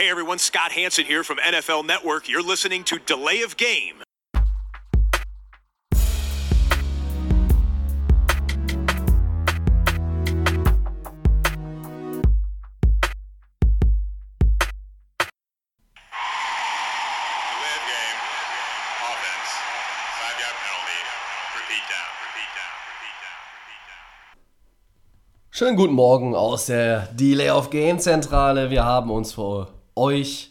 Hey everyone, Scott Hanson here from NFL Network. You're listening to Delay of Game. Delay of game. Offense. Five yard penalty. Repeat down. Repeat down. Repeat down. Repeat down. Schönen guten Morgen aus der Delay of Game Zentrale. Wir haben uns für euch,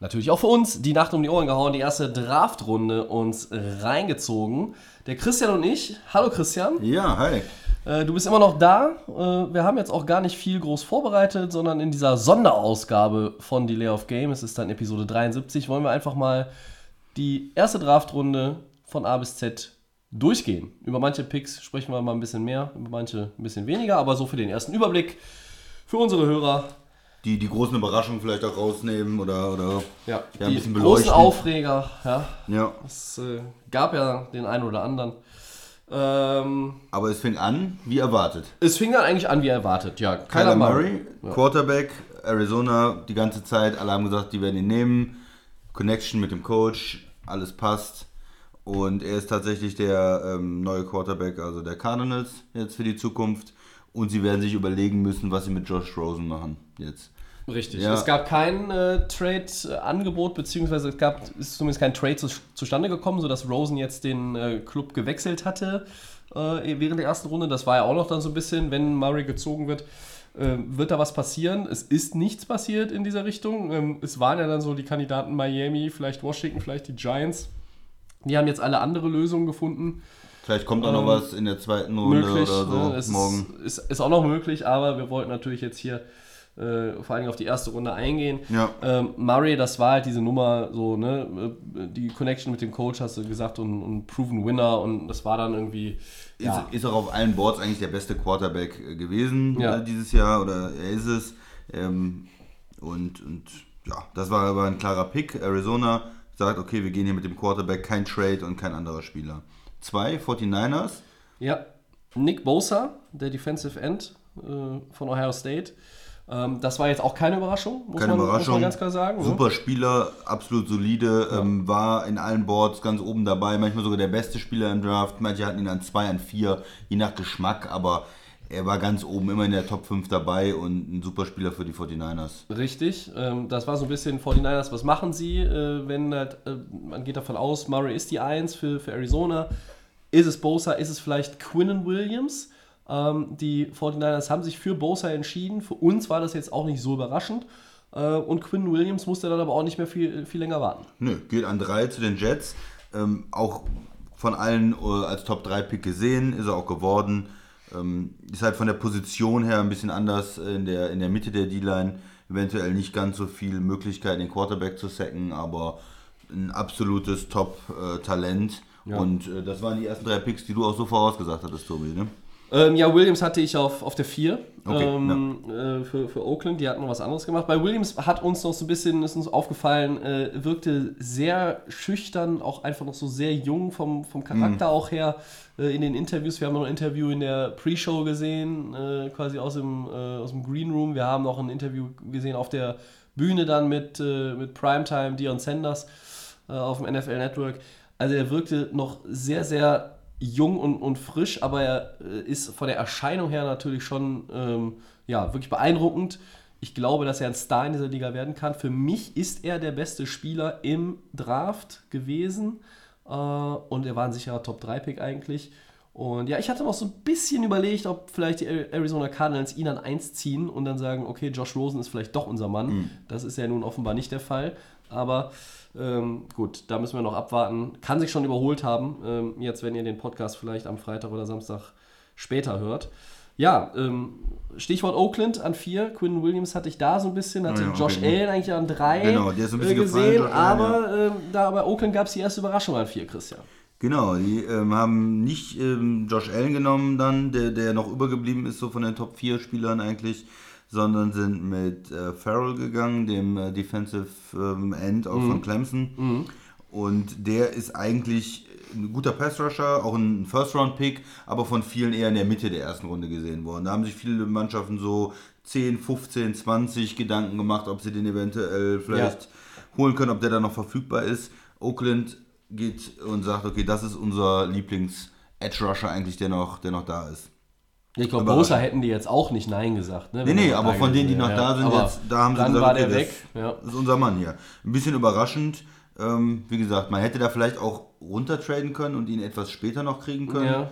natürlich auch für uns, die Nacht um die Ohren gehauen, die erste Draftrunde uns reingezogen. Der Christian und ich. Hallo Christian. Ja, hi. Äh, Du bist immer noch da. Äh, Wir haben jetzt auch gar nicht viel groß vorbereitet, sondern in dieser Sonderausgabe von Delay of Game, es ist dann Episode 73, wollen wir einfach mal die erste Draftrunde von A bis Z durchgehen. Über manche Picks sprechen wir mal ein bisschen mehr, über manche ein bisschen weniger, aber so für den ersten Überblick für unsere Hörer. Die, die großen Überraschungen vielleicht auch rausnehmen oder, oder Ja, Ja, ein die bisschen großen beleuchten. Aufreger. Ja, ja. es äh, gab ja den einen oder anderen. Ähm, Aber es fing an, wie erwartet. es fing dann eigentlich an wie erwartet. Ja, Kyler Murray. Murray, Quarterback, Arizona, die ganze Zeit. Alle haben gesagt, die werden ihn nehmen. Connection mit dem Coach, alles passt. Und er ist tatsächlich der ähm, neue Quarterback, also der Cardinals jetzt für die Zukunft. Und sie werden sich überlegen müssen, was sie mit Josh Rosen machen jetzt. Richtig. Ja. Es gab kein äh, Trade-Angebot, beziehungsweise es gab, ist zumindest kein Trade zu, zustande gekommen, sodass Rosen jetzt den äh, Club gewechselt hatte äh, während der ersten Runde. Das war ja auch noch dann so ein bisschen, wenn Murray gezogen wird, äh, wird da was passieren. Es ist nichts passiert in dieser Richtung. Ähm, es waren ja dann so die Kandidaten Miami, vielleicht Washington, vielleicht die Giants. Die haben jetzt alle andere Lösungen gefunden. Vielleicht kommt auch noch was in der zweiten Runde Ähm, möglich. oder so ne? morgen. Ist, ist, ist auch noch möglich, aber wir wollten natürlich jetzt hier äh, vor allem auf die erste Runde eingehen. Ja. Ähm, Murray, das war halt diese Nummer, so, ne, äh, die Connection mit dem Coach, hast du gesagt, und, und Proven Winner und das war dann irgendwie. Ja, Ist, ist auch auf allen Boards eigentlich der beste Quarterback äh, gewesen Ja. äh, dieses Jahr oder er ist es. Ähm, und, und ja, das war aber ein klarer Pick. Arizona sagt, okay, wir gehen hier mit dem Quarterback, kein Trade und kein anderer Spieler. Zwei, 49ers. ja. Nick Bosa, der Defensive End äh, von Ohio State. Ähm, das war jetzt auch keine Überraschung, muss, Keine man, muss Überraschung. man ganz klar sagen. ne? Super Spieler, absolut solide, ähm, war in allen Boards ganz oben dabei, manchmal sogar der beste Spieler im Draft. Manche hatten ihn an zwei, an vier, je nach Geschmack, aber er war ganz oben, immer in der Top 5 dabei und ein super Spieler für die 49ers. Richtig, ähm, das war so ein bisschen 49ers, was machen sie, äh, wenn halt, äh, man geht davon aus, Murray ist die 1 für, für Arizona. Ist es Bosa, ist es vielleicht Quinnen Williams? Ähm, die 49ers haben sich für Bosa entschieden. Für uns war das jetzt auch nicht so überraschend. Äh, und Quinnen Williams musste dann aber auch nicht mehr viel, viel länger warten. Nö, geht an drei zu den Jets. Ähm, auch von allen als Top 3 Pick gesehen, ist er auch geworden. Ähm, ist halt von der Position her ein bisschen anders in der, in der Mitte der D-Line. Eventuell nicht ganz so viel Möglichkeit, den Quarterback zu sacken, aber ein absolutes Top-Talent. Und äh, das waren die ersten drei Picks, die du auch so vorausgesagt hattest, Tobi. Ne? Ähm, ja, Williams hatte ich auf, auf der 4 Okay, ähm, äh, für, für Oakland. Die hatten noch was anderes gemacht. Bei Williams hat uns noch so ein bisschen, ist uns aufgefallen, äh, wirkte sehr schüchtern, auch einfach noch so sehr jung vom, vom Charakter Mhm. auch her äh, in den Interviews. Wir haben noch ein Interview in der Pre-Show gesehen, äh, quasi aus dem, äh, aus dem Green Room. Wir haben noch ein Interview gesehen auf der Bühne dann mit, äh, mit Primetime, Dion Sanders auf dem NFL Network. Also er wirkte noch sehr, sehr jung und, und frisch, aber er äh, ist von der Erscheinung her natürlich schon ähm, ja, wirklich beeindruckend. Ich glaube, dass er ein Star in dieser Liga werden kann. Für mich ist er der beste Spieler im Draft gewesen äh, und er war ein sicherer Top-3-Pick eigentlich. Und ja, ich hatte noch so ein bisschen überlegt, ob vielleicht die Arizona Cardinals ihn an 1 ziehen und dann sagen, okay, Josh Rosen ist vielleicht doch unser Mann. Das ist ja nun offenbar nicht der Fall. Aber ähm, gut, da müssen wir noch abwarten. Kann sich schon überholt haben, ähm, jetzt, wenn ihr den Podcast vielleicht am Freitag oder Samstag später hört. Ja, ähm, Stichwort Oakland an 4. Quinn Williams hatte ich da so ein bisschen, hatte ja, okay, Josh gut. Allen eigentlich an 3 Genau, der ist so ein äh, bisschen gefallen, gesehen. Josh Allen, aber ähm, da bei Oakland gab es die erste Überraschung an 4, Christian. Genau, die ähm, haben nicht ähm, Josh Allen genommen dann, der, der noch übergeblieben ist, so von den Top 4 Spielern eigentlich, sondern sind mit äh, Farrell gegangen, dem äh, Defensive ähm, End auch von Clemson. Und der ist eigentlich ein guter Pass-Rusher, auch ein First-Round-Pick, aber von vielen eher in der Mitte der ersten Runde gesehen worden. Da haben sich viele Mannschaften so 10, 15, 20 Gedanken gemacht, ob sie den eventuell vielleicht holen können, ob der da noch verfügbar ist. Oakland geht und sagt, okay, das ist unser Lieblings-Edge-Rusher eigentlich, der noch, der noch da ist. Ich glaube. Bosa hätten die jetzt auch nicht Nein gesagt. Ne, Nee, nee, er aber von denen, die noch da sind, jetzt, da haben sie dann gesagt, war okay, der das weg. Ja. ist unser Mann hier. Ein bisschen überraschend. Ähm, wie gesagt, man hätte da vielleicht auch runtertraden können und ihn etwas später noch kriegen können.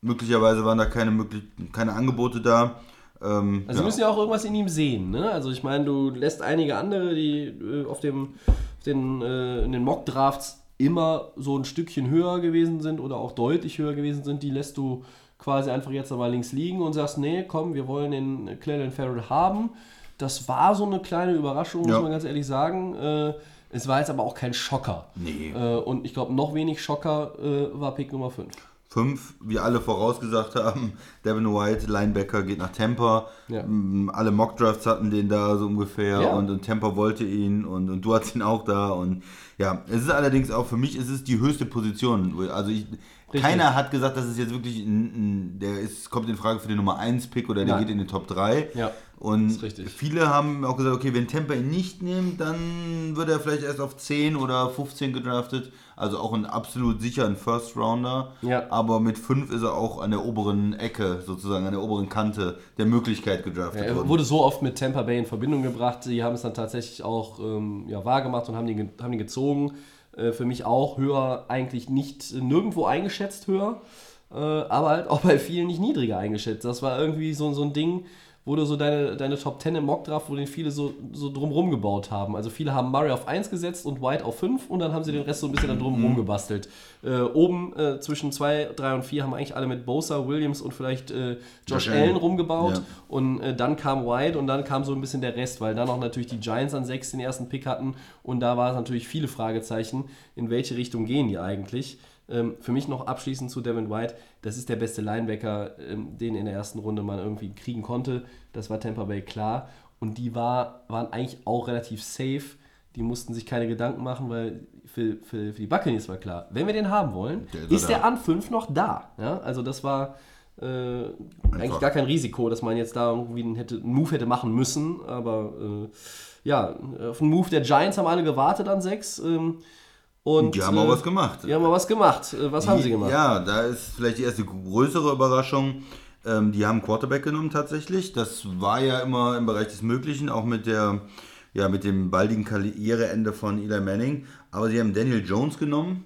Möglicherweise waren da keine, keine Angebote da. Ähm, Also sie müssen ja auch irgendwas in ihm sehen. Ne? Also ich meine, du lässt einige andere, die äh, auf, dem, auf den, äh, in den Mock-Drafts immer so ein Stückchen höher gewesen sind oder auch deutlich höher gewesen sind, die lässt du quasi einfach jetzt einmal links liegen und sagst, nee, komm, wir wollen den Clellan Farrell haben. Das war so eine kleine Überraschung, muss Ja. man ganz ehrlich sagen. Äh, es war jetzt aber auch kein Schocker. Nee. Äh, und ich glaube, noch wenig Schocker äh, war Pick Nummer 5. Fünf, wie alle vorausgesagt haben, Devin White, Linebacker, geht nach Tampa. Ja. Mm, Alle Mockdrafts hatten den da so ungefähr Ja. und, und Tampa wollte ihn und, und du hattest ihn auch da. Und ja, es ist allerdings auch für mich, es ist die höchste Position. Also ich, keiner hat gesagt, dass es jetzt wirklich ein, ein, der ist, kommt in Frage für den Nummer 1 Pick oder der Nein. geht in den Top 3. Ja, Und viele haben auch gesagt, okay, wenn Tampa ihn nicht nimmt, dann wird er vielleicht erst auf 10 oder 15 gedraftet. Also auch ein absolut sicheren First Rounder. Ja. Aber mit 5 ist er auch an der oberen Ecke, sozusagen an der oberen Kante der Möglichkeit gedraftet Ja, er worden. wurde so oft mit Tampa Bay in Verbindung gebracht. Die haben es dann tatsächlich auch ähm, ja, wahrgemacht und haben ge- haben den gezogen. Äh, für mich auch höher, eigentlich nicht äh, nirgendwo eingeschätzt höher, äh, aber halt auch bei vielen nicht niedriger eingeschätzt. Das war irgendwie so, so ein Ding, wo du so deine, deine Top 10 im Mockdraft, wo den viele so, so drumrum gebaut haben. Also viele haben Murray auf 1 gesetzt und White auf 5 und dann haben sie den Rest so ein bisschen dann drumrum gebastelt. Äh, oben äh, zwischen 2, 3 und 4 haben eigentlich alle mit Bosa, Williams und vielleicht äh, Josh Josh Allen Allen. rumgebaut. Ja. Und äh, dann kam White und dann kam so ein bisschen der Rest, weil dann auch natürlich die Giants an 6 den ersten Pick hatten. Und da war es natürlich viele Fragezeichen, in welche Richtung gehen die eigentlich. Ähm, für mich noch abschließend zu Devin White, das ist der beste Linebacker, ähm, den in der ersten Runde man irgendwie kriegen konnte. Das war Tampa Bay klar. Und die war, waren eigentlich auch relativ safe. Die mussten sich keine Gedanken machen, weil für, für, für die Buccaneers war klar, wenn wir den haben wollen, Der ist der an 5 noch da. Ja? Also das war äh, eigentlich gar kein Risiko, dass man jetzt da irgendwie einen, hätte, einen Move hätte machen müssen. Aber äh, ja, auf den Move der Giants haben alle gewartet an 6. Ähm, und, die haben äh, auch was gemacht. Die haben mal was gemacht. Äh, Was haben sie gemacht? Ja, da ist vielleicht die erste größere Überraschung. Ähm, die haben Quarterback genommen tatsächlich. Das war ja immer im Bereich des Möglichen, auch mit der ja, mit dem baldigen Karriereende von Eli Manning. Aber sie haben Daniel Jones genommen.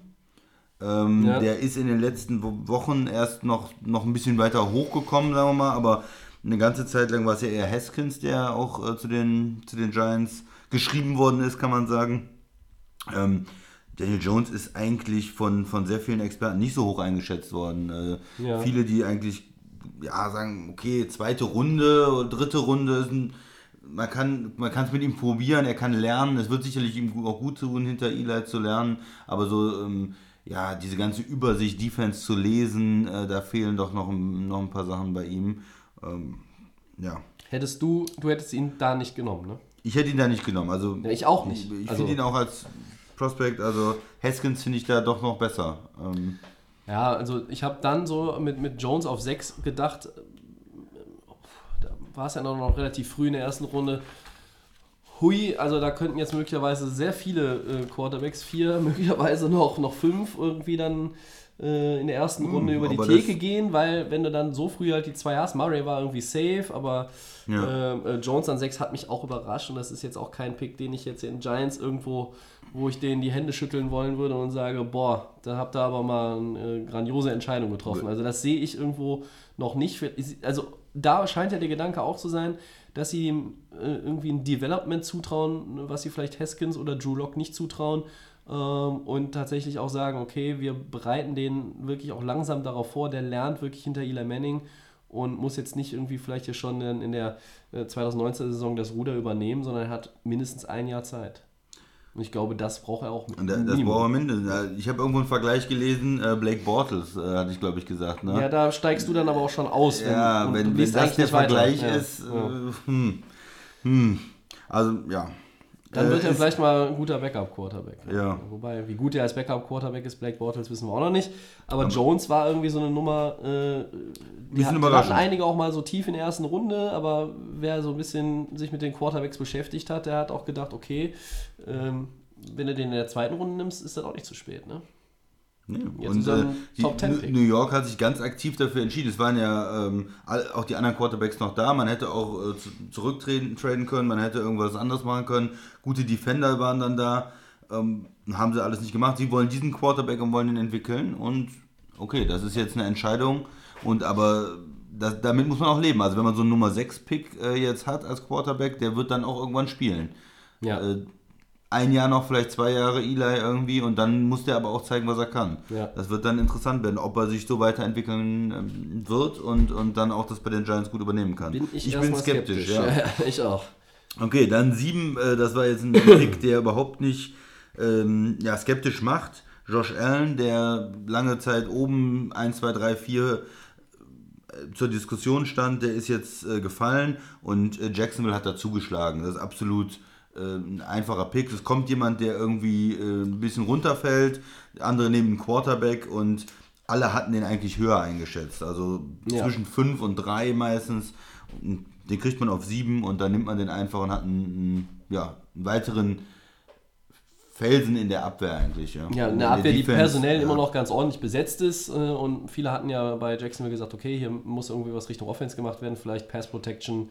Ähm, Ja. Der ist in den letzten Wo- Wochen erst noch, noch ein bisschen weiter hochgekommen, sagen wir mal, aber eine ganze Zeit lang war es ja eher Haskins, der auch äh, zu, den, zu den Giants geschrieben worden ist, kann man sagen. Ähm, Daniel Jones ist eigentlich von, von sehr vielen Experten nicht so hoch eingeschätzt worden. Äh, Ja. Viele, die eigentlich ja, sagen, okay, zweite Runde dritte Runde, ist ein, man kann man es mit ihm probieren, er kann lernen. Es wird sicherlich ihm auch gut tun, hinter Eli zu lernen, aber so, ähm, ja, diese ganze Übersicht, Defense zu lesen, äh, da fehlen doch noch, ein- noch ein paar Sachen bei ihm. Ähm, ja. Hättest du, du hättest ihn da nicht genommen, ne? Ich hätte ihn da nicht genommen. Also Ja, ich auch nicht. Ich, ich Also- finde ihn auch als Prospect, also Haskins finde ich da doch noch besser. Ähm, Ja, also ich habe dann so mit, mit Jones auf 6 gedacht, da war es ja noch, noch relativ früh in der ersten Runde. Hui, also da könnten jetzt möglicherweise sehr viele äh, Quarterbacks, vier, möglicherweise noch, noch fünf irgendwie dann äh, in der ersten Runde über die Theke gehen, weil wenn du dann so früh halt die zwei hast, Murray war irgendwie safe, aber Ja. äh, äh, Jones an 6 hat mich auch überrascht und das ist jetzt auch kein Pick, den ich jetzt in Giants irgendwo, wo ich denen die Hände schütteln wollen würde und sage, boah, da habt ihr aber mal eine grandiose Entscheidung getroffen. Also das sehe ich irgendwo noch nicht. Für, also da scheint ja der Gedanke auch zu sein, dass sie ihm äh, irgendwie ein Development zutrauen, was sie vielleicht Haskins oder Drew Lock nicht zutrauen. Ähm, und tatsächlich auch sagen, okay, wir bereiten den wirklich auch langsam darauf vor, der lernt wirklich hinter Eli Manning und muss jetzt nicht irgendwie vielleicht hier schon in, der äh, 2019-Saison das Ruder übernehmen, sondern er hat mindestens ein Jahr Zeit. Und ich glaube, das braucht er auch. und da- das Minimum. brauchen wir mindestens. Ja, Ich habe irgendwo einen Vergleich gelesen, äh, Blake Bortles, äh, hatte ich glaube ich gesagt. Ne? Ja, da steigst du dann aber auch schon aus. Ja, wenn, du wenn gehst das der weiter. Vergleich Ja, ist, ja. Äh, hm, hm. also ja, Dann wird äh, er vielleicht mal ein guter Backup-Quarterback. Ja. Wobei, wie gut er als Backup-Quarterback ist, Blake Bortles, wissen wir auch noch nicht. Aber, Jones war irgendwie so eine Nummer, äh, die hat, hatten einige auch mal so tief in der ersten Runde, aber wer so ein bisschen sich mit den Quarterbacks beschäftigt hat, der hat auch gedacht, okay, ähm, wenn du den in der zweiten Runde nimmst, ist das auch nicht zu spät. Ne? Nee. Und äh, die, Top 10 New- York hat sich ganz aktiv dafür entschieden. Es waren ja ähm, auch die anderen Quarterbacks noch da. Man hätte auch äh, zu, zurücktreten traden können, man hätte irgendwas anderes machen können. Gute Defender waren dann da. Ähm, haben sie alles nicht gemacht. Sie wollen diesen Quarterback und wollen ihn entwickeln. Und okay, das ist jetzt eine Entscheidung. Und aber das, damit muss man auch leben. Also wenn man so einen Nummer 6 Pick äh, jetzt hat als Quarterback, der wird dann auch irgendwann spielen Ja. Ein Jahr noch, vielleicht zwei Jahre Eli irgendwie und dann muss der aber auch zeigen, was er kann. Ja. Das wird dann interessant werden, ob er sich so weiterentwickeln ähm, wird und, und dann auch das bei den Giants gut übernehmen kann. bin ich, bin erstmal skeptisch, Ja. ja. ich auch. Okay, dann sieben, äh, das war jetzt ein Pick, der überhaupt nicht ähm, ja, skeptisch macht. Josh Allen, der lange Zeit oben 1, 2, 3, 4 äh, zur Diskussion stand, der ist jetzt äh, gefallen und äh, Jacksonville hat da zugeschlagen. Das ist absolut ein einfacher Pick. Es kommt jemand, der irgendwie äh, ein bisschen runterfällt, andere nehmen einen Quarterback und alle hatten den eigentlich höher eingeschätzt. Also Ja. zwischen 5 und 3 meistens. Den kriegt man auf 7 und dann nimmt man den einfach und hat einen, ja, einen weiteren Felsen in der Abwehr eigentlich. Ja, Ja, In eine Abwehr, die Defense, personell ja. immer noch ganz ordentlich besetzt ist. äh, Und viele hatten ja bei Jacksonville gesagt, okay, hier muss irgendwie was Richtung Offense gemacht werden, vielleicht Pass Protection.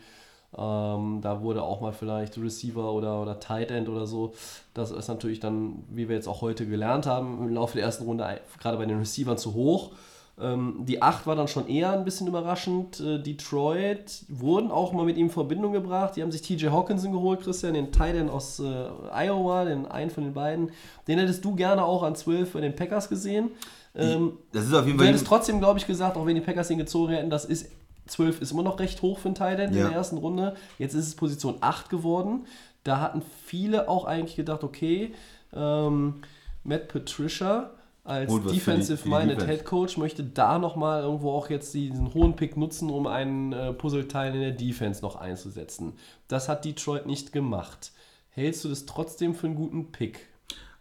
Ähm, da wurde auch mal vielleicht Receiver oder, oder Tight End oder so. Das ist natürlich dann, wie wir jetzt auch heute gelernt haben, im Laufe der ersten Runde gerade bei den Receivern zu hoch. Ähm, die 8 war dann schon eher ein bisschen überraschend. Äh, Detroit wurden auch mal mit ihm in Verbindung gebracht. Die haben sich TJ Hawkinson geholt, Christian, den Tight End aus äh, Iowa, den einen von den beiden. Den hättest du gerne auch an 12 bei den Packers gesehen. Ähm, Das ist auf jeden du Fall. hättest trotzdem, glaube ich, gesagt, auch wenn die Packers ihn gezogen hätten, das ist 12 ist immer noch recht hoch für einen Tight End in Ja. der ersten Runde. Jetzt ist es Position 8 geworden. Da hatten viele auch eigentlich gedacht, okay, ähm, Matt Patricia als Holt was für die- Defensive für die Minded Defense. Head Coach möchte da nochmal irgendwo auch jetzt diesen hohen Pick nutzen, um einen äh, Puzzleteil in der Defense noch einzusetzen. Das hat Detroit nicht gemacht. Hältst du das trotzdem für einen guten Pick?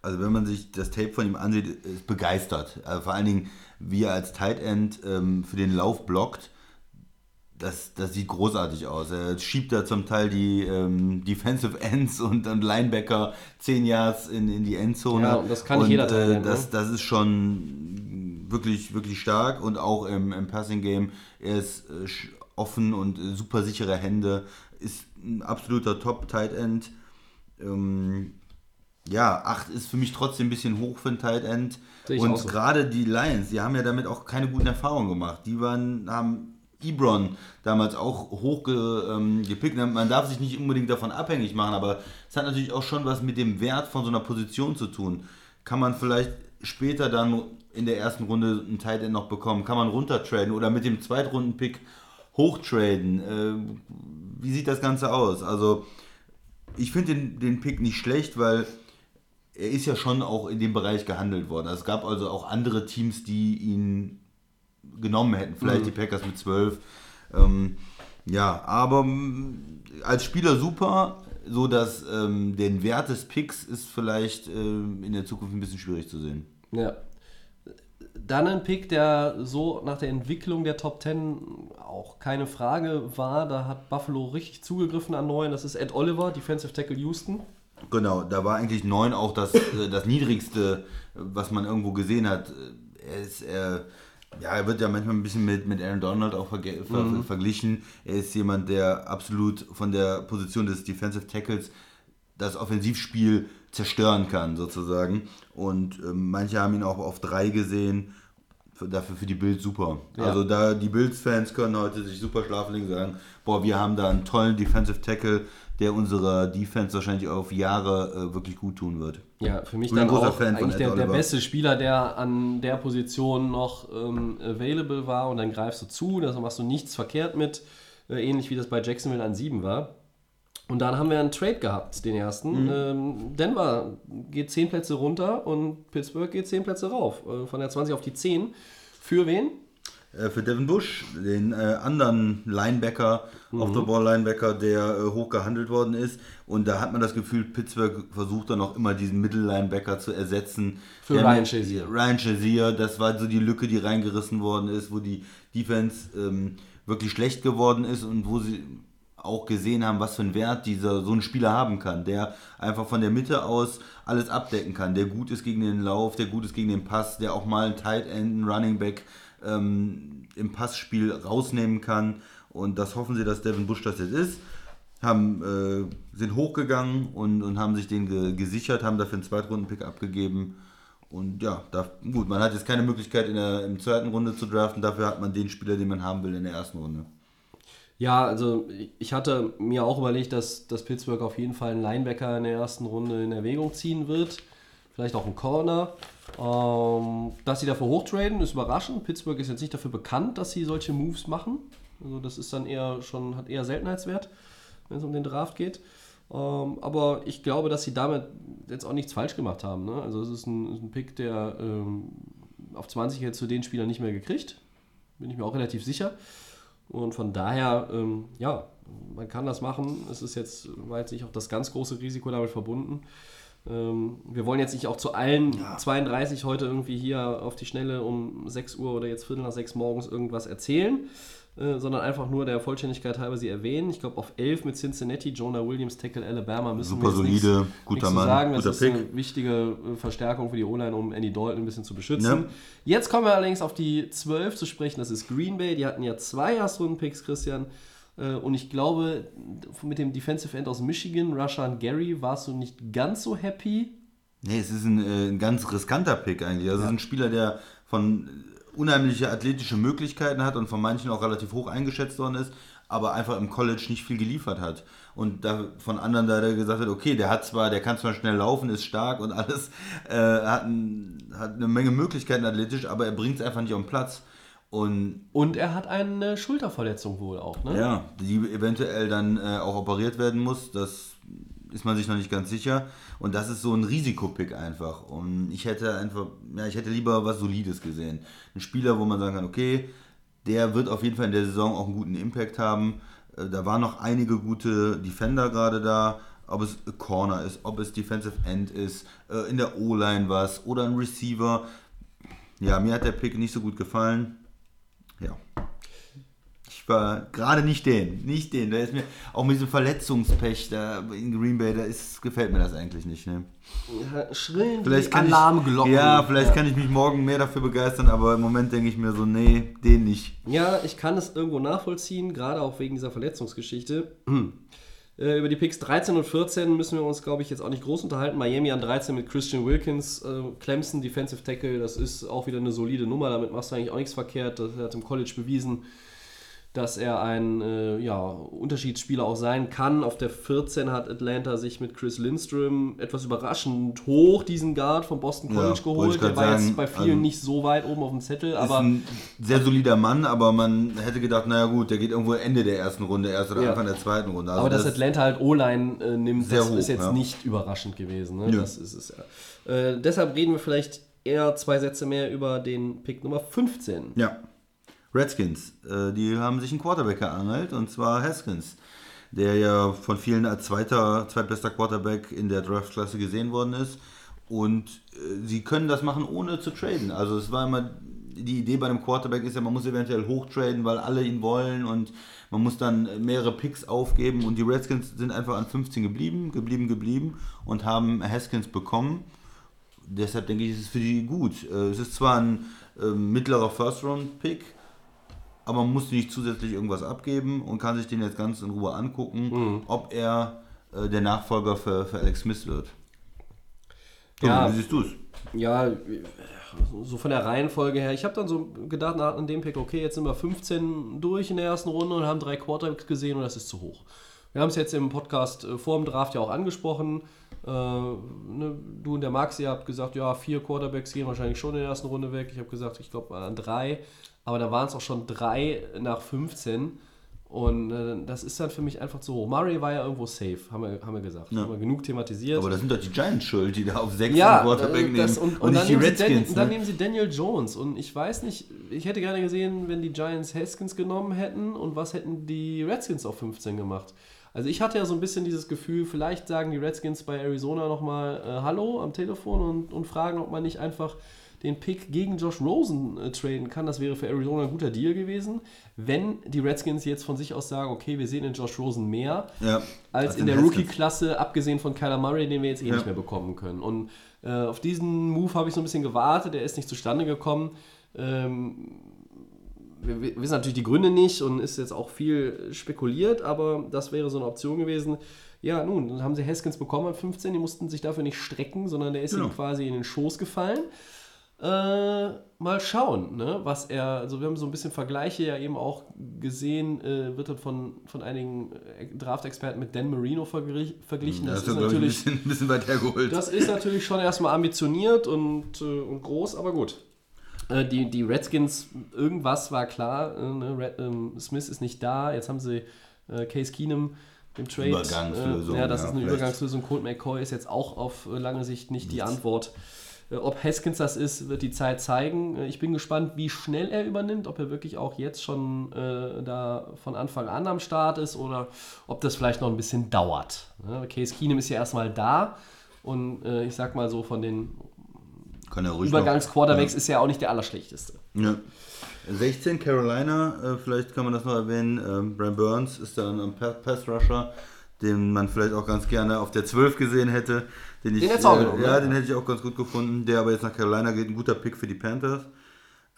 Also wenn man sich das Tape von ihm ansieht, ist begeistert. Also vor allen Dingen, wie er als Tight End ähm, für den Lauf blockt, das, das sieht großartig aus. Er schiebt da zum Teil die ähm, Defensive Ends und dann Linebacker 10 Yards in, in die Endzone. Ja, und das kann nicht jeder Tight äh, das, ne? das ist schon wirklich, wirklich stark und auch im, im Passing Game. Er ist äh, offen und äh, super sichere Hände. Ist ein absoluter Top-Tight End. Ähm, ja, 8 ist für mich trotzdem ein bisschen hoch für ein Tight End. Und so. gerade die Lions, die haben ja damit auch keine guten Erfahrungen gemacht. Die waren, haben Ebron damals auch hoch ge, ähm. Man darf sich nicht unbedingt davon abhängig machen, aber es hat natürlich auch schon was mit dem Wert von so einer Position zu tun. Kann man vielleicht später dann in der ersten Runde einen Tight End noch bekommen? Kann man runtertraden oder mit dem Zweitrunden-Pick hochtraden? Äh, wie sieht das Ganze aus? Also ich finde den, den Pick nicht schlecht, weil er ist ja schon auch in dem Bereich gehandelt worden. Es gab also auch andere Teams, die ihn genommen hätten. Vielleicht die Packers mit 12. Ähm, ja, aber mm, als Spieler super, so dass ähm, den Wert des Picks ist vielleicht ähm, in der Zukunft ein bisschen schwierig zu sehen. Ja. Dann ein Pick, der so nach der Entwicklung der Top 10 auch keine Frage war. Da hat Buffalo richtig zugegriffen an neuen. Das ist Ed Oliver, Defensive Tackle Houston. Genau, da war eigentlich 9 auch das, äh, das niedrigste, was man irgendwo gesehen hat. Er ist, er, ja, er wird ja manchmal ein bisschen mit, mit Aaron Donald auch verge- ver Mhm. verglichen. Er ist jemand, der absolut von der Position des Defensive Tackles das Offensivspiel zerstören kann, sozusagen. Und ähm, manche haben ihn auch auf 3 gesehen. Für, dafür für die Bills super. Ja. Also da die Bills-Fans können heute sich super schlafen legen und sagen, boah, wir haben da einen tollen Defensive Tackle, der unserer Defense wahrscheinlich auf Jahre äh, wirklich gut tun wird. Ja, für mich Ich bin dann auch eigentlich der, der beste Spieler, der an der Position noch ähm, available war und dann greifst du zu, da machst du nichts verkehrt mit, äh, ähnlich wie das bei Jacksonville an 7 war. Und dann haben wir einen Trade gehabt, den ersten. Mhm. Ähm, Denver geht 10 Plätze runter und Pittsburgh geht 10 Plätze rauf. Äh, von der 20 auf die 10. Für wen? Äh, für Devin Bush, den äh, anderen Linebacker auf der Ball Linebacker, der äh, hoch gehandelt worden ist. Und da hat man das Gefühl, Pittsburgh versucht dann auch immer diesen Mittellinebacker zu ersetzen. Für Der- Ryan Shazier. Ryan Shazier, das war so die Lücke, die reingerissen worden ist, wo die Defense ähm, wirklich schlecht geworden ist und wo sie auch gesehen haben, was für einen Wert dieser so ein Spieler haben kann, der einfach von der Mitte aus alles abdecken kann, der gut ist gegen den Lauf, der gut ist gegen den Pass, der auch mal ein Tight End, ein Running Back ähm, im Passspiel rausnehmen kann. Und das hoffen sie, dass Devin Bush das jetzt ist. Haben, äh, sind hochgegangen und, und haben sich den ge gesichert, haben dafür einen Zweitrunden-Pick abgegeben. Und ja, da, gut, man hat jetzt keine Möglichkeit in der im zweiten Runde zu draften, dafür hat man den Spieler, den man haben will in der ersten Runde. Ja, also ich hatte mir auch überlegt, dass, dass Pittsburgh auf jeden Fall einen Linebacker in der ersten Runde in Erwägung ziehen wird. Vielleicht auch einen Corner. Ähm, dass sie dafür hochtraden, ist überraschend. Pittsburgh ist jetzt nicht dafür bekannt, dass sie solche Moves machen. Also das ist dann eher schon, hat eher Seltenheitswert, wenn es um den Draft geht. Ähm, aber ich glaube, dass sie damit jetzt auch nichts falsch gemacht haben. Ne? Also es ist ein, ist ein Pick, der ähm, auf 20 jetzt zu den Spielern nicht mehr gekriegt. Bin ich mir auch relativ sicher. Und von daher, ähm, ja, man kann das machen. Es ist jetzt, war jetzt nicht auch das ganz große Risiko damit verbunden. Ähm, wir wollen jetzt nicht auch zu allen 32 heute irgendwie hier auf die Schnelle um 6 Uhr oder jetzt Viertel nach 6 morgens irgendwas erzählen, äh, sondern einfach nur der Vollständigkeit halber sie erwähnen. Ich glaube, auf 11 mit Cincinnati, Jonah Williams, Tackle Alabama müssen Super wir jetzt solide, nichts, guter nichts zu Mann, sagen. Das guter ist Pick. eine wichtige äh, Verstärkung für die O-Line, um Andy Dalton ein bisschen zu beschützen. Ja. Jetzt kommen wir allerdings auf die 12 zu sprechen. Das ist Green Bay. Die hatten ja zwei Erstrunden-Picks, Christian. Äh, Und ich glaube, mit dem Defensive End aus Michigan, Rashan Gary, warst du nicht ganz so happy. Nee, es ist ein, äh, ein ganz riskanter Pick eigentlich. Also es ist ein Spieler, der von unheimliche athletische Möglichkeiten hat und von manchen auch relativ hoch eingeschätzt worden ist, aber einfach im College nicht viel geliefert hat. Und da von anderen da gesagt hat, okay, der hat zwar, der kann zwar schnell laufen, ist stark und alles, äh, hat, ein, hat eine Menge Möglichkeiten athletisch, aber er bringt es einfach nicht auf den Platz. Und Und er hat eine Schulterverletzung wohl auch, ne? ja, die eventuell dann äh, auch operiert werden muss, das ist man sich noch nicht ganz sicher. Und das ist so ein Risikopick einfach. Und ich hätte einfach, ja, ich hätte lieber was Solides gesehen. Ein Spieler, wo man sagen kann, okay, der wird auf jeden Fall in der Saison auch einen guten Impact haben. Äh, Da waren noch einige gute Defender gerade da. Ob es a Corner ist, ob es Defensive End ist, äh, in der O-Line was oder ein Receiver. Ja, mir hat der Pick nicht so gut gefallen. Ja. Ich war gerade nicht den, nicht den. Da ist mir auch mit diesem Verletzungspech da in Green Bay, da ist, gefällt mir das eigentlich nicht. Ne? Ja, Schrillen Vielleicht kann Alarmglocken. ich, ja, vielleicht kann ich mich morgen mehr dafür begeistern, aber im Moment denke ich mir so, nee, den nicht. Ja, ich kann es irgendwo nachvollziehen, gerade auch wegen dieser Verletzungsgeschichte. Äh, Über die Picks 13 und 14 müssen wir uns, glaube ich, jetzt auch nicht groß unterhalten. Miami an 13 mit Christian Wilkins, äh, Clemson, Defensive Tackle, das ist auch wieder eine solide Nummer, damit machst du eigentlich auch nichts verkehrt. Das hat im College bewiesen, dass er ein äh, ja, Unterschiedsspieler auch sein kann. Auf der 14 hat Atlanta sich mit Chris Lindstrom etwas überraschend hoch diesen Guard vom Boston Ja, College ich geholt. Der war sagen, jetzt bei vielen also- nicht so weit oben auf dem Zettel, ist aber ein sehr solider Mann, aber man hätte gedacht, naja gut, der geht irgendwo Ende der ersten Runde erst oder Ja. Anfang der zweiten Runde. Also Aber dass Atlanta halt O-Line äh, nimmt, das hoch, ist jetzt ja. nicht überraschend gewesen. Ne? Ja. Das ist es ja. Äh, deshalb reden wir vielleicht eher zwei Sätze mehr über den Pick Nummer 15. Ja. Redskins, äh, die haben sich einen Quarterback geangelt und zwar Haskins, der ja von vielen als zweiter, zweitbester Quarterback in der Draftklasse gesehen worden ist. Und äh, sie können das machen, ohne zu traden. Also es war immer, die Idee bei einem Quarterback ist ja, man muss eventuell hochtraden, weil alle ihn wollen und man muss dann mehrere Picks aufgeben und die Redskins sind einfach an 15 geblieben, geblieben, geblieben und haben Haskins bekommen deshalb denke ich, ist es für die gut. Äh, Es ist zwar ein äh, mittlerer First-Round-Pick, aber man muss nicht zusätzlich irgendwas abgeben und kann sich den jetzt ganz in Ruhe angucken, ob er äh, der Nachfolger für, für Alex Smith wird. Tobi, Ja. Wie siehst du es? Ja, so von der Reihenfolge her. Ich habe dann so gedacht, nach an dem Pick, okay, jetzt sind wir 15 durch in der ersten Runde und haben drei Quarterbacks gesehen und das ist zu hoch. Wir haben es jetzt im Podcast äh, vor dem Draft ja auch angesprochen. Äh, ne, du und der Max, ihr habt gesagt, ja, vier Quarterbacks gehen wahrscheinlich schon in der ersten Runde weg. Ich habe gesagt, ich glaube an drei. Aber da waren es auch schon drei nach 15. Und äh, das ist dann für mich einfach zu hoch. Murray war ja irgendwo safe, haben wir, haben wir gesagt. Haben wir genug thematisiert. Aber das sind doch die Giants schuld, die da auf 6 ja, Quarterback äh, nehmen. das, und, und, nicht dann, die nehmen sie Redskins. Dan, dann ne? nehmen sie Daniel Jones. Und ich weiß nicht, ich hätte gerne gesehen, wenn die Giants Haskins genommen hätten und was hätten die Redskins auf 15 gemacht. Also ich hatte ja so ein bisschen dieses Gefühl, vielleicht sagen die Redskins bei Arizona nochmal äh, Hallo am Telefon und, und fragen, ob man nicht einfach den Pick gegen Josh Rosen äh, traden kann. Das wäre für Arizona ein guter Deal gewesen. Wenn die Redskins jetzt von sich aus sagen, okay, wir sehen in Josh Rosen mehr, ja, als in der. Rookie-Klasse, abgesehen von Kyler Murray, den wir jetzt eh Ja. nicht mehr bekommen können. Und äh, auf diesen Move habe ich so ein bisschen gewartet, der ist nicht zustande gekommen. Ähm, wir, wissen natürlich die Gründe nicht und ist jetzt auch viel spekuliert, aber das wäre so eine Option gewesen. Ja, nun, dann haben sie Haskins bekommen am 15, die mussten sich dafür nicht strecken, sondern der ist Genau. ihnen quasi in den Schoß gefallen. Äh, mal schauen, ne, was er, also wir haben so ein bisschen Vergleiche ja eben auch gesehen, äh, wird dann von, von einigen äh, Draft-Experten mit Dan Marino verglich, verglichen. Das Das, ist, ist glaube ich, ein natürlich, bisschen, ein bisschen weit hergeholt. das ist natürlich schon erstmal ambitioniert und, äh, und groß, aber gut. Äh, die, die Redskins, irgendwas war klar, äh, ne, Red, ähm, Smith ist nicht da, jetzt haben sie Case Keenum im Trade. Übergangslösung, ja, das ja, ist eine vielleicht. Übergangslösung. Colt McCoy ist jetzt auch auf lange Sicht nicht die Antwort. Äh, Ob Haskins das ist, wird die Zeit zeigen. Äh, Ich bin gespannt, wie schnell er übernimmt, ob er wirklich auch jetzt schon äh, da von Anfang an am Start ist oder ob das vielleicht noch ein bisschen dauert. Ne? Case Keenum ist ja erstmal da und äh, ich sag mal so, von den er Übergangsquarterbacks ist er auch nicht der allerschlechteste. Ja. 16 Carolina, äh, vielleicht kann man das noch erwähnen. Ähm, Brian Burns ist dann ein Pa- Pass-Rusher, den man vielleicht auch ganz gerne auf der 12 gesehen hätte. Den, ich, Den hättest du auch äh, genommen, Ja, ne? den hätte ich auch ganz gut gefunden. Der aber jetzt nach Carolina geht, ein guter Pick für die Panthers.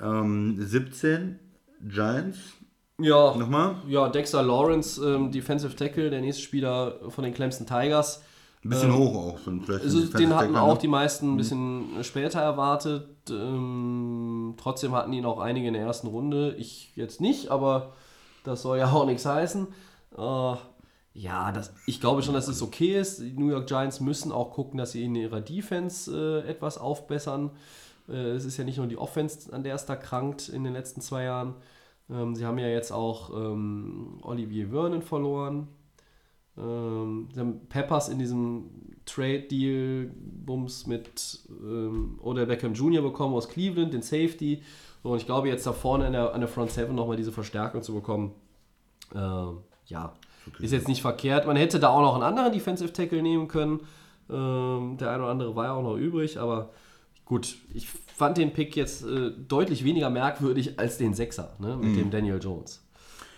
Ähm, 17 Giants, Ja, nochmal. ja Dexter Lawrence, ähm, Defensive Tackle, der nächste Spieler von den Clemson Tigers. Ein bisschen hoch auch. So ein- Also, den hatten auch ne? die meisten ein bisschen später erwartet. Ähm, trotzdem hatten ihn auch einige in der ersten Runde. Ich jetzt nicht, aber das soll ja auch nichts heißen. Äh, ja, das, ich glaube schon, dass es okay ist. Die New York Giants müssen auch gucken, dass sie in ihrer Defense äh, etwas aufbessern. Äh, es ist ja nicht nur die Offense, an der es da krankt in den letzten zwei Jahren. Ähm, sie haben ja jetzt auch ähm, Olivier Vernon verloren. Ähm, sie haben Peppers in diesem Trade-Deal-Bums mit ähm, Odell Beckham Jr. bekommen aus Cleveland, den Safety. So, und ich glaube, jetzt da vorne an der, an der Front 7 nochmal diese Verstärkung zu bekommen, ähm, ja, ist jetzt nicht verkehrt. Man hätte da auch noch einen anderen Defensive Tackle nehmen können. Ähm, der eine oder andere war ja auch noch übrig, aber gut, ich fand den Pick jetzt äh, deutlich weniger merkwürdig als den Sechser ne, mit dem Daniel Jones.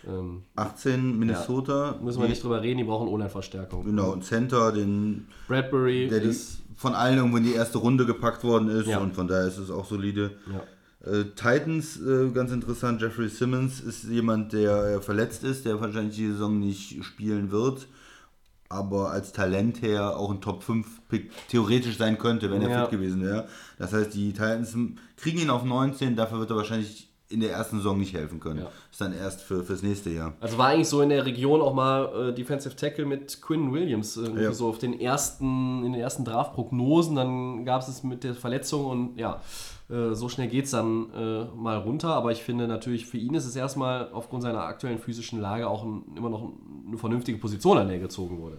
Ähm, 18 Minnesota. müssen wir nicht drüber reden, die brauchen Online-Verstärkung. Genau, und Center, den Bradbury der ist. von allen irgendwo in die erste Runde gepackt worden ist Ja. und von daher ist es auch solide. Ja. Äh, Titans, äh, ganz interessant, Jeffrey Simmons ist jemand, der äh, verletzt ist, der wahrscheinlich die Saison nicht spielen wird, aber als Talent her auch ein Top 5 Pick theoretisch sein könnte, wenn er Ja. fit gewesen wäre. Das heißt, die Titans kriegen ihn auf 19, dafür wird er wahrscheinlich in der ersten Saison nicht helfen können. Ja. Ist dann erst für, fürs nächste Jahr. Also war eigentlich so in der Region auch mal äh, Defensive Tackle mit Quinn Williams. Irgendwie Ja. so auf den ersten, in den ersten Draft-Prognosen. Dann gab es es mit der Verletzung und ja, äh, so schnell geht es dann äh, mal runter. Aber ich finde natürlich, für ihn ist es erstmal aufgrund seiner aktuellen physischen Lage auch ein, immer noch eine vernünftige Position, an der er gezogen wurde.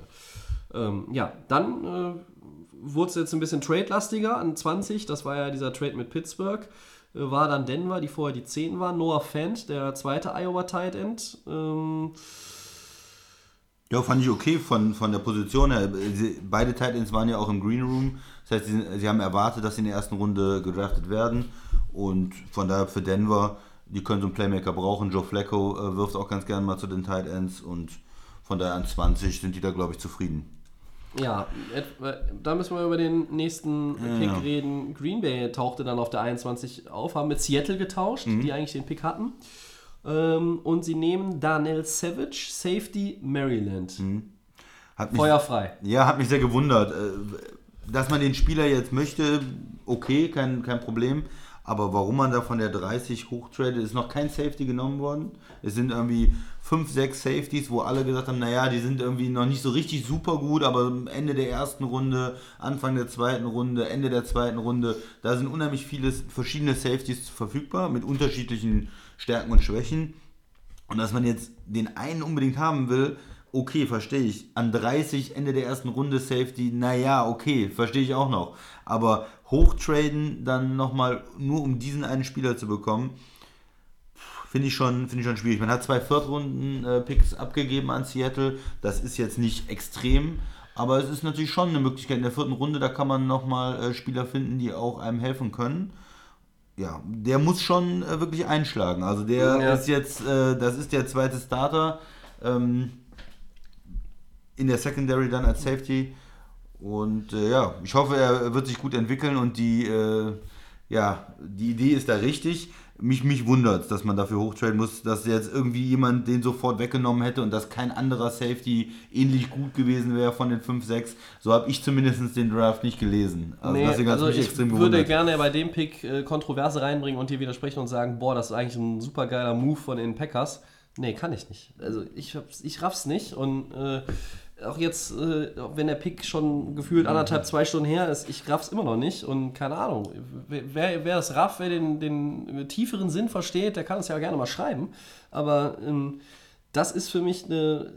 Ähm, ja, dann äh, wurde es jetzt ein bisschen trade-lastiger an 20. Das war ja dieser Trade mit Pittsburgh. Äh, War dann Denver, die vorher die 10 waren. Noah Fant, der zweite Iowa Tight End. Ähm, Ja, fand ich okay von, von der Position her. Sie, beide Titans waren ja auch im Green Room. Das heißt, sie, sie haben erwartet, dass sie in der ersten Runde gedraftet werden. Und von daher für Denver, die können so einen Playmaker brauchen. Joe Flacco äh, wirft auch ganz gerne mal zu den Tight Ends. Und von daher an 20 sind die da, glaube ich, zufrieden. ja, da müssen wir über den nächsten Pick Ja. reden. Green Bay tauchte dann auf der 21 auf, haben mit Seattle getauscht, Mhm. die eigentlich den Pick hatten. Ähm, und sie nehmen Darnell Savage, Safety Maryland. Mhm. Hat mich, Feuerfrei. Ja, hat mich sehr gewundert. Äh, Dass man den Spieler jetzt möchte, okay, kein, kein Problem. Aber warum man da von der 30 hochtradet, ist noch kein Safety genommen worden. Es sind irgendwie 5, 6 Safeties, wo alle gesagt haben, naja, die sind irgendwie noch nicht so richtig super gut, aber Ende der ersten Runde, Anfang der zweiten Runde, Ende der zweiten Runde, da sind unheimlich viele verschiedene Safeties verfügbar mit unterschiedlichen Stärken und Schwächen. Und dass man jetzt den einen unbedingt haben will, okay, verstehe ich. An 30 Ende der ersten Runde Safety, naja, okay, verstehe ich auch noch. Aber hochtraden dann nochmal nur um diesen einen Spieler zu bekommen, finde ich, schon, find ich schon schwierig. Man hat zwei Viertrunden-Picks abgegeben an Seattle. Das ist jetzt nicht extrem, aber es ist natürlich schon eine Möglichkeit. In der vierten Runde, da kann man nochmal äh, Spieler finden, die auch einem helfen können. Ja, der muss schon äh, wirklich einschlagen. Also der Ja. ist jetzt, äh, das ist der zweite Starter. Ähm, in der Secondary dann als Safety. Und äh, ja, ich hoffe, er wird sich gut entwickeln und die, äh, ja, die Idee ist da richtig. Mich, mich wundert dass man dafür hochtraden muss, dass jetzt irgendwie jemand den sofort weggenommen hätte und dass kein anderer Safety ähnlich gut gewesen wäre von den 5, 6. So habe ich zumindest den Draft nicht gelesen. Also Nee, deswegen also mich ich extrem würde gewundert. gerne bei dem Pick äh, Kontroverse reinbringen und dir widersprechen und sagen, boah, das ist eigentlich ein super geiler Move von den Packers. Nee, kann ich nicht. Also ich, ich raff's nicht und äh, auch jetzt, äh, wenn der Pick schon gefühlt anderthalb, zwei Stunden her ist, ich raff's immer noch nicht und keine Ahnung. Wer, wer das rafft, wer den, den tieferen Sinn versteht, der kann es ja gerne mal schreiben. Aber ähm, das ist für mich eine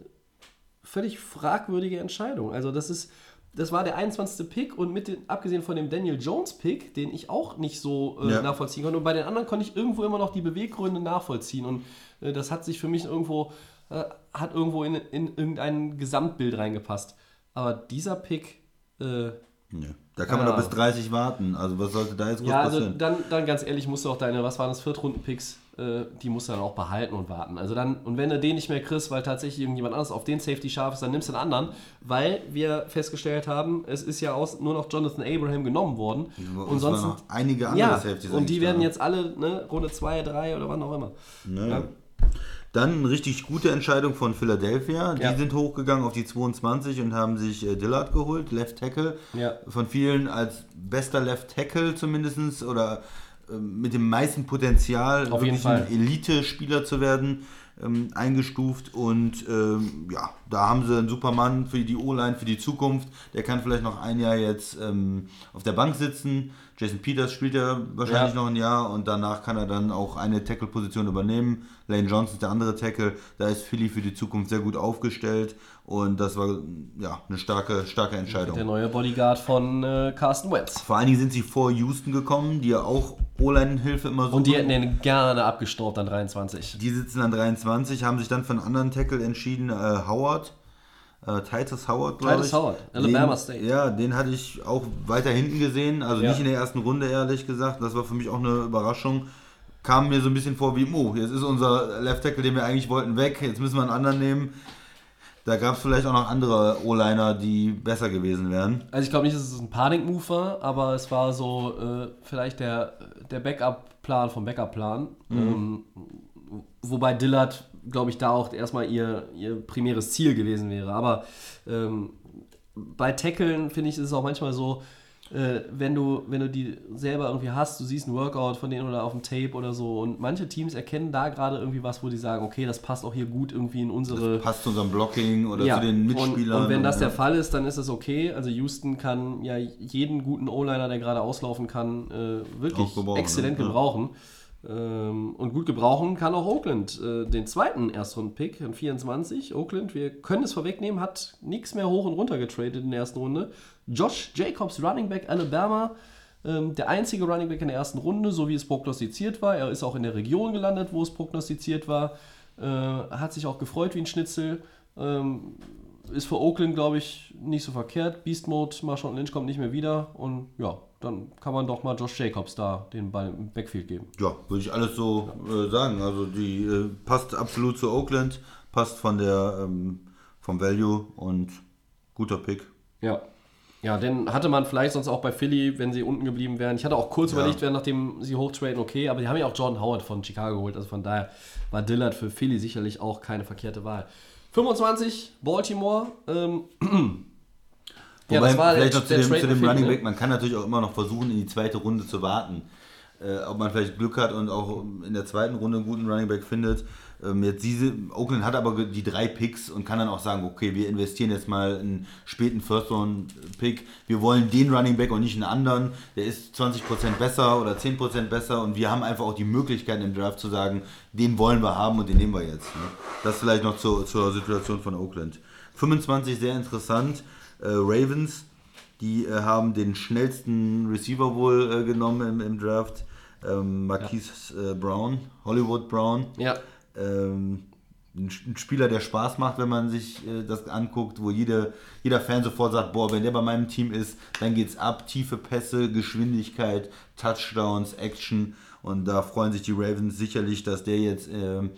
völlig fragwürdige Entscheidung. Also das ist, das war der 21. Pick und mit den, abgesehen von dem Daniel Jones Pick, den ich auch nicht so äh, Ja. nachvollziehen konnte. Und bei den anderen konnte ich irgendwo immer noch die Beweggründe nachvollziehen. Und äh, das hat sich für mich irgendwo, äh, hat irgendwo in, in irgendein Gesamtbild reingepasst. Aber dieser Pick, äh, Ja. Da kann man Ja. doch bis 30 warten. Also was sollte da jetzt groß ja, also passieren? dann, dann ganz ehrlich, musst du auch deine, was waren das, Viertrunden-Picks, äh, die musst du dann auch behalten und warten. Also dann, und wenn du den nicht mehr kriegst, weil tatsächlich irgendjemand anderes auf den Safety scharf ist, dann nimmst du einen anderen, weil wir festgestellt haben, es ist ja aus, nur noch Jonathan Abraham genommen worden. Und Und sonst noch einige andere ja, Safeties und die werden jetzt alle, ne, Runde 2, 3 oder wann auch immer. Ne? Dann eine richtig gute Entscheidung von Philadelphia. Die Ja. sind hochgegangen auf die 22 und haben sich äh, Dillard geholt, Left Tackle. Ja. Von vielen als bester Left Tackle zumindest oder ähm, mit dem meisten Potenzial, Auf wirklich ein Elite-Spieler zu werden, ähm, eingestuft. Und ähm, ja, da haben sie einen Supermann für die O-Line, für die Zukunft. Der kann vielleicht noch ein Jahr jetzt ähm, auf der Bank sitzen. Jason Peters spielt ja wahrscheinlich Ja. noch ein Jahr und danach kann er dann auch eine Tackle-Position übernehmen. Lane Johnson ist der andere Tackle. Da ist Philly für die Zukunft sehr gut aufgestellt und das war ja eine starke, starke Entscheidung. Der neue Bodyguard von äh, Carsten Wentz. Vor allen Dingen sind sie vor Houston gekommen, die ja auch O-Line-Hilfe immer suchen. Und die hätten den gerne abgestaubt an 23. Die sitzen an 23, haben sich dann für einen anderen Tackle entschieden, äh, Howard. Äh, Titus Howard, glaube ich. Titus Howard, Alabama den, State. Ja, den hatte ich auch weiter hinten gesehen, also Ja. nicht in der ersten Runde, ehrlich gesagt. Das war für mich auch eine Überraschung. Kam mir so ein bisschen vor wie, oh, jetzt ist unser Left Tackle, den wir eigentlich wollten, weg, jetzt müssen wir einen anderen nehmen. Da gab es vielleicht auch noch andere O-Liner, die besser gewesen wären. Also ich glaube nicht, dass es ein Panik-Move war, aber es war so äh, vielleicht der, der Backup-Plan vom Backup-Plan. Ähm, wobei Dillard, glaube ich, da auch erstmal ihr, ihr primäres Ziel gewesen wäre. Aber ähm, bei Tackeln finde ich, ist es auch manchmal so, äh, wenn, du, wenn du die selber irgendwie hast, du siehst ein Workout von denen oder auf dem Tape oder so und manche Teams erkennen da gerade irgendwie was, wo die sagen, okay, das passt auch hier gut irgendwie in unsere Passt zu unserem Blocking oder zu den Mitspielern. und, und wenn das ja. der Fall ist, dann ist es okay. Also Houston kann ja jeden guten O-Liner, der gerade auslaufen kann, äh, wirklich gebrauchen, exzellent ne? Ja. Ähm, und gut gebrauchen kann auch Oakland. Äh, den zweiten Erstrunden-Pick an 24. Oakland, wir können es vorwegnehmen, hat nichts mehr hoch und runter getradet in der ersten Runde. Josh Jacobs, Running Back Alabama. Ähm, der einzige Running Back in der ersten Runde, so wie es prognostiziert war. Er ist auch in der Region gelandet, wo es prognostiziert war. Äh, hat sich auch gefreut wie ein Schnitzel. Ähm, ist für Oakland, glaube ich, nicht so verkehrt. Beast Mode, Marshawn Lynch kommt nicht mehr wieder. Und ja, dann kann man doch mal Josh Jacobs da den Ball im Backfield geben. Ja, würde ich alles so äh, sagen. Also die äh, passt absolut zu Oakland, passt von der ähm, vom Value und guter Pick. Ja. Ja, den hatte man vielleicht sonst auch bei Philly, wenn sie unten geblieben wären. Ich hatte auch kurz Ja. überlegt, wären, nachdem sie hochtraden, okay, aber die haben ja auch Jordan Howard von Chicago geholt. Also von daher war Dillard für Philly sicherlich auch keine verkehrte Wahl. 25, Baltimore. Ähm, ja, Wobei, das war vielleicht der- noch zu dem, zu dem Running ne? Back, man kann natürlich auch immer noch versuchen, in die zweite Runde zu warten. Äh, ob man vielleicht Glück hat und auch in der zweiten Runde einen guten Running Back findet. Ähm, jetzt diese, Oakland hat aber die drei Picks und kann dann auch sagen, okay, wir investieren jetzt mal einen späten First-Round-Pick. Wir wollen den Running Back und nicht einen anderen. Der ist 20% besser oder 10% besser und wir haben einfach auch die Möglichkeit im Draft zu sagen, den wollen wir haben und den nehmen wir jetzt. Ne? Das vielleicht noch zur, zur Situation von Oakland. 25 sehr interessant. Äh, Ravens, die äh, haben den schnellsten Receiver wohl äh, genommen im, im Draft. Ähm, Marquise äh, Brown, Hollywood Brown. Ja. Ähm, ein Spieler, der Spaß macht, wenn man sich äh, das anguckt, wo jede, jeder Fan sofort sagt, boah, wenn der bei meinem Team ist, dann geht's ab, tiefe Pässe, Geschwindigkeit, Touchdowns, Action. Und da freuen sich die Ravens sicherlich, dass der jetzt ähm,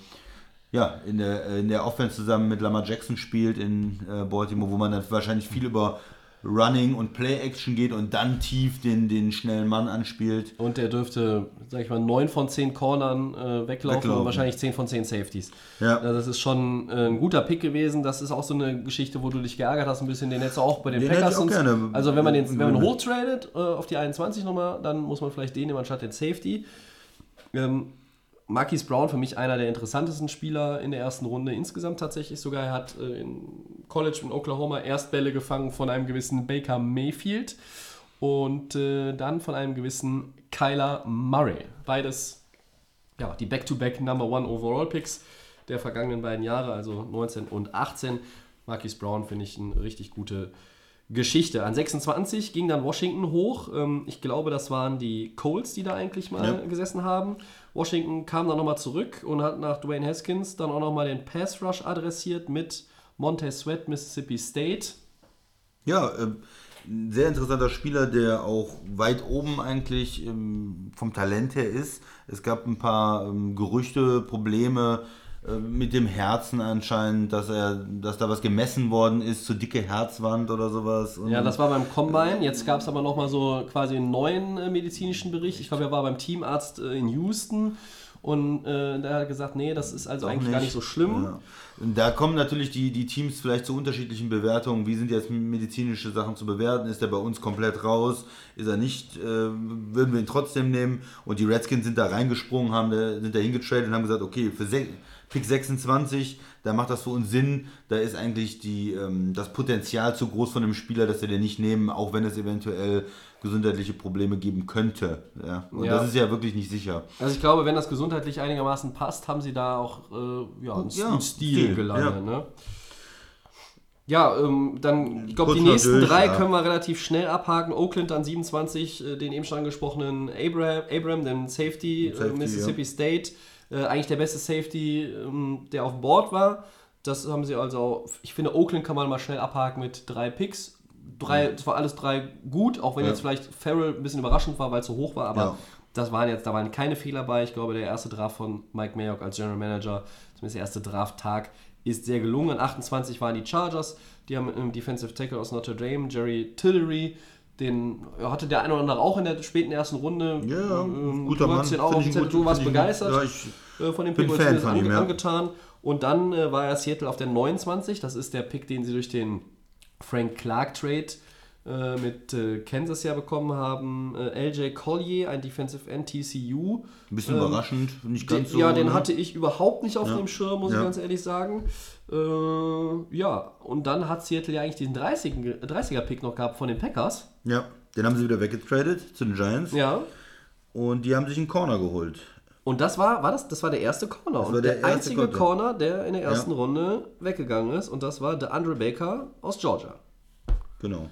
ja, in der, in der Offense zusammen mit Lamar Jackson spielt in äh, Baltimore, wo man dann wahrscheinlich viel über Running und Play-Action geht und dann tief den, den schnellen Mann anspielt. Und der dürfte, sag ich mal, 9 von 10 Cornern äh, weglaufen, Weglaufen. und wahrscheinlich 10 von 10 Safeties. Ja. Also das ist schon äh, ein guter Pick gewesen. Das ist auch so eine Geschichte, wo du dich geärgert hast, ein bisschen. Den hättest du auch bei den Den Packers. auch gerne also wenn man den, wenn man hochtradet äh, auf die 21 nochmal, dann muss man vielleicht den nehmen anstatt den Safety. Ähm, Marquise Brown für mich einer der interessantesten Spieler in der ersten Runde insgesamt tatsächlich sogar. Er hat äh, in College in Oklahoma Erstbälle gefangen von einem gewissen Baker Mayfield und äh, dann von einem gewissen Kyler Murray. Beides ja, die Back-to-Back Number One Overall Picks der vergangenen beiden Jahre, also 19 und 18. Marquise Brown finde ich eine richtig gute Geschichte. An 26 ging dann Washington hoch. Ähm, Ich glaube, das waren die Colts, die da eigentlich mal Ja. gesessen haben. Washington kam dann nochmal zurück und hat nach Dwayne Haskins dann auch nochmal den Pass Rush adressiert mit Montez Sweat, Mississippi State. Ja, ähm, ein sehr interessanter Spieler, der auch weit oben eigentlich ähm, vom Talent her ist. Es gab ein paar ähm, Gerüchte, Probleme mit dem Herzen anscheinend, dass er, dass da was gemessen worden ist, zu dicke Herzwand oder sowas. Und Ja, das war beim Combine. Jetzt gab es aber nochmal so quasi einen neuen äh, medizinischen Bericht. Ich glaube, er war beim Teamarzt äh, in Houston und äh, der hat gesagt, nee, das ist also Auch eigentlich gar nicht so schlimm. Ja. Da kommen natürlich die, die Teams vielleicht zu unterschiedlichen Bewertungen. Wie sind jetzt medizinische Sachen zu bewerten? Ist er bei uns komplett raus? Ist er nicht? Äh, würden wir ihn trotzdem nehmen? Und die Redskins sind da reingesprungen, haben da, sind da hingetradet und haben gesagt, okay, für se Pick 26, da macht das für uns Sinn. Da ist eigentlich die, ähm, das Potenzial zu groß von dem Spieler, dass wir den nicht nehmen, auch wenn es eventuell gesundheitliche Probleme geben könnte. Ja. Und Ja. das ist ja wirklich nicht sicher. Also ich glaube, wenn das gesundheitlich einigermaßen passt, haben sie da auch äh, ja, einen, Ja, Stil, Stil, gelandet. ja. Ne? Ja, ähm, dann, ich glaube, die nächsten durch, drei ja. können wir relativ schnell abhaken. Oakland an 27, äh, den eben schon angesprochenen Abraham, Abram den Safety, äh, Safety, Mississippi State. Äh, eigentlich der beste Safety, ähm, der auf Board war. Das haben sie also, ich finde, Oakland kann man mal schnell abhaken mit drei Picks. Drei, zwar alles drei gut, auch wenn Ja. jetzt vielleicht Farrell ein bisschen überraschend war, weil es so hoch war, aber Ja. das waren jetzt, da waren keine Fehler bei. Ich glaube, der erste Draft von Mike Mayock als General Manager, zumindest der erste Drafttag, ist sehr gelungen. An 28 waren die Chargers, die haben einen Defensive Tackle aus Notre Dame, Jerry Tillery, den hatte der eine oder andere auch in der späten ersten Runde. Ja, Ähm, guter du Mann. den auch gut, du warst begeistert Ja, ich äh, von dem bin Pick, Fan zumindest von ihm, ange ja. angetan. Und dann äh, war er Seattle auf der 29, das ist der Pick, den sie durch den Frank Clark Trade äh, mit äh, Kansas ja bekommen haben. Äh, LJ Collier, ein Defensive End TCU. Ein bisschen Ähm, überraschend, nicht Den, ganz so. ja, den ne? hatte ich überhaupt nicht auf Ja. dem Schirm, muss ich Ja. ganz ehrlich sagen. Äh, ja, und dann hat Seattle ja eigentlich diesen 30er, 30er-Pick noch gehabt von den Packers. Ja, den haben sie wieder weggetradet zu den Giants. Ja. Und die haben sich einen Corner geholt. Und das war, war das, das war der erste Corner. und der, der erste einzige Corner. Corner, der in der ersten Ja. Runde weggegangen ist. Und das war der Andre Baker aus Georgia. Genau.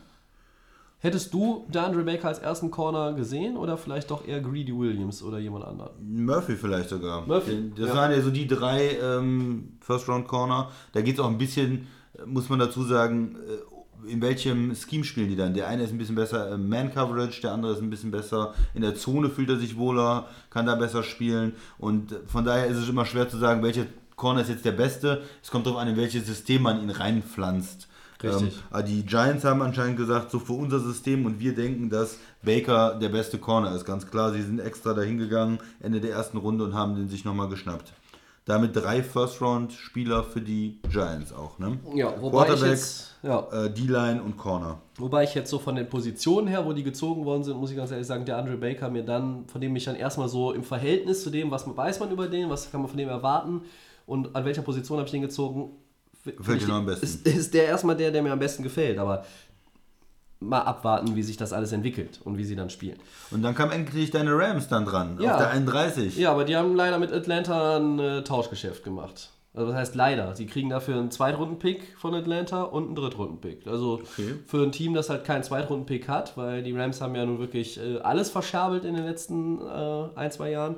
Hättest du DeAndre Baker als ersten Corner gesehen oder vielleicht doch eher Greedy Williams oder jemand anderen? Murphy vielleicht sogar. Murphy, Das ja. waren ja so die drei ähm, First-Round-Corner. Da geht es auch ein bisschen, muss man dazu sagen, äh, in welchem Scheme spielen die dann? Der eine ist ein bisschen besser im Man-Coverage, der andere ist ein bisschen besser in der Zone, fühlt er sich wohler, kann da besser spielen. Und äh, von daher ist es immer schwer zu sagen, welcher Corner ist jetzt der beste. Es kommt darauf an, in welches System man ihn reinpflanzt. Richtig. Ähm, die Giants haben anscheinend gesagt, so für unser System und wir denken, dass Baker der beste Corner ist. Ganz klar, sie sind extra dahin gegangen, Ende der ersten Runde und haben den sich nochmal geschnappt. Damit drei First-Round-Spieler für die Giants auch. Ne? Ja, wobei ich Quarterback, jetzt, ja, äh, D-Line und Corner. wobei ich jetzt so von den Positionen her, wo die gezogen worden sind, muss ich ganz ehrlich sagen, der Andre Baker mir dann, von dem ich dann erstmal so im Verhältnis zu dem, was man weiß man über den, was kann man von dem erwarten und an welcher Position habe ich den gezogen, dir noch am besten. Ist, ist der erstmal der, der mir am besten gefällt, aber mal abwarten, wie sich das alles entwickelt und wie sie dann spielen. Und dann kam endlich deine Rams dann dran, Ja. auf der 31. Ja, aber die haben leider mit Atlanta ein äh, Tauschgeschäft gemacht. Also das heißt leider. Sie kriegen dafür einen Zweitrunden-Pick von Atlanta und einen Drittrunden-Pick. Also für ein Team, das halt keinen Zweitrunden-Pick hat, weil die Rams haben ja nun wirklich äh, alles verscherbelt in den letzten äh, ein, zwei Jahren,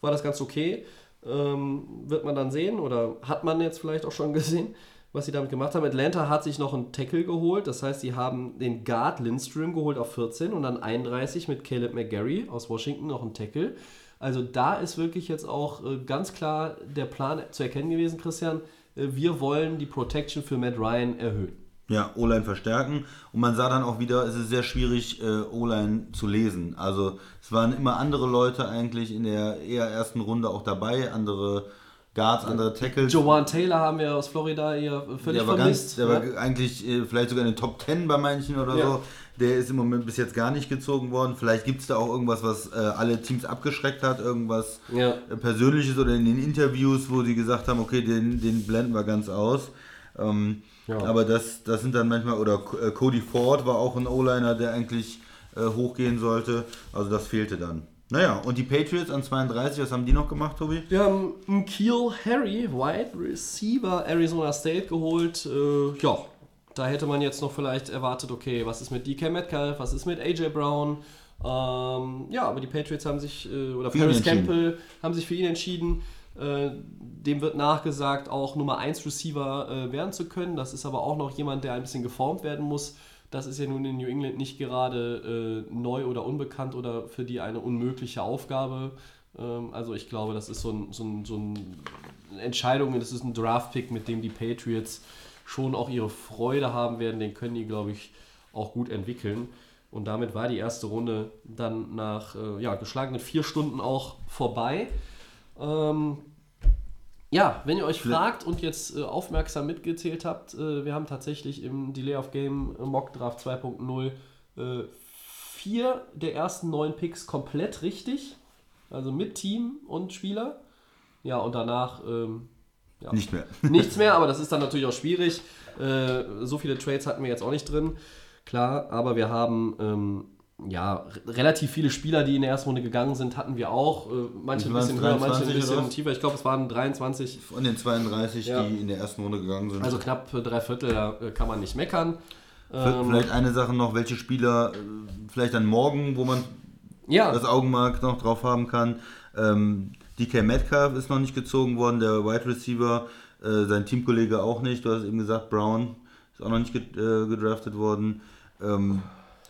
war das ganz okay. Ähm, wird man dann sehen oder hat man jetzt vielleicht auch schon gesehen, was sie damit gemacht haben. Atlanta hat sich noch einen Tackle geholt, das heißt, sie haben den Guard Lindstrom geholt auf 14 und dann 31 mit Caleb McGarry aus Washington noch einen Tackle. Also da ist wirklich jetzt auch äh, ganz klar der Plan zu erkennen gewesen, Christian. Äh, wir wollen die Protection für Matt Ryan erhöhen. Ja, O-Line verstärken. Und man sah dann auch wieder, es ist sehr schwierig, äh, O-Line zu lesen. Also es waren immer andere Leute eigentlich in der eher ersten Runde auch dabei, andere Guards, andere Tackles. Joanne Taylor haben wir aus Florida eher völlig der war, vermisst. ganz, der war ja? eigentlich äh, vielleicht sogar in den Top 10 bei manchen oder Ja. so. Der ist im Moment bis jetzt gar nicht gezogen worden. Vielleicht gibt es da auch irgendwas, was äh, alle Teams abgeschreckt hat, irgendwas Ja. äh, Persönliches oder in den Interviews, wo sie gesagt haben, okay, den, den blenden wir ganz aus. Ähm, Ja. Aber das, das sind dann manchmal, oder äh, Cody Ford war auch ein O-Liner, der eigentlich äh, hochgehen sollte. Also das fehlte dann. Naja, und die Patriots an 32, was haben die noch gemacht, Tobi? Wir haben einen Keel Harry, Wide Receiver, Arizona State geholt. Äh, ja, da hätte man jetzt noch vielleicht erwartet, okay, was ist mit DK Metcalf, was ist mit AJ Brown? Ähm, ja, aber die Patriots haben sich, äh, oder Für Paris. Campbell haben sich für ihn entschieden. Äh, dem wird nachgesagt, auch Nummer 1 Receiver äh, werden zu können. Das ist aber auch noch jemand, der ein bisschen geformt werden muss. Das ist ja nun in New England nicht gerade äh, neu oder unbekannt oder für die eine unmögliche Aufgabe. Ähm, also ich glaube, das ist so, ein, so, ein, so ein- Entscheidung, das ist ein Draft-Pick, mit dem die Patriots schon auch ihre Freude haben werden. Den können die, glaube ich, auch gut entwickeln. Und damit war die erste Runde dann nach äh, ja, geschlagenen vier Stunden auch vorbei. Ähm, ja, wenn ihr euch fragt und jetzt äh, aufmerksam mitgezählt habt, äh, wir haben tatsächlich im Delay of Game äh, Mock Draft 2.0 äh, vier der ersten neun Picks komplett richtig. Also mit Team und Spieler. Ja, und danach ähm, ja, Nicht mehr. nichts mehr, aber das ist dann natürlich auch schwierig. Äh, so viele Trades hatten wir jetzt auch nicht drin. Klar, aber wir haben ähm, ja relativ viele Spieler, die in der ersten Runde gegangen sind, hatten wir auch. Äh, manche ein bisschen höher, manche ein 23 oder bisschen tiefer. Ich glaube, es waren 23, Von den 32, Ja. die in der ersten Runde gegangen sind. also knapp äh, drei Viertel, da äh, kann man nicht meckern. Ähm, vielleicht eine Sache noch, welche Spieler, vielleicht dann morgen, wo man ja, das Augenmerk noch drauf haben kann. Ähm, DK Metcalf ist noch nicht gezogen worden, der Wide Receiver, sein Teamkollege auch nicht. Du hast eben gesagt, Brown ist auch noch nicht ged- gedraftet worden. Ähm,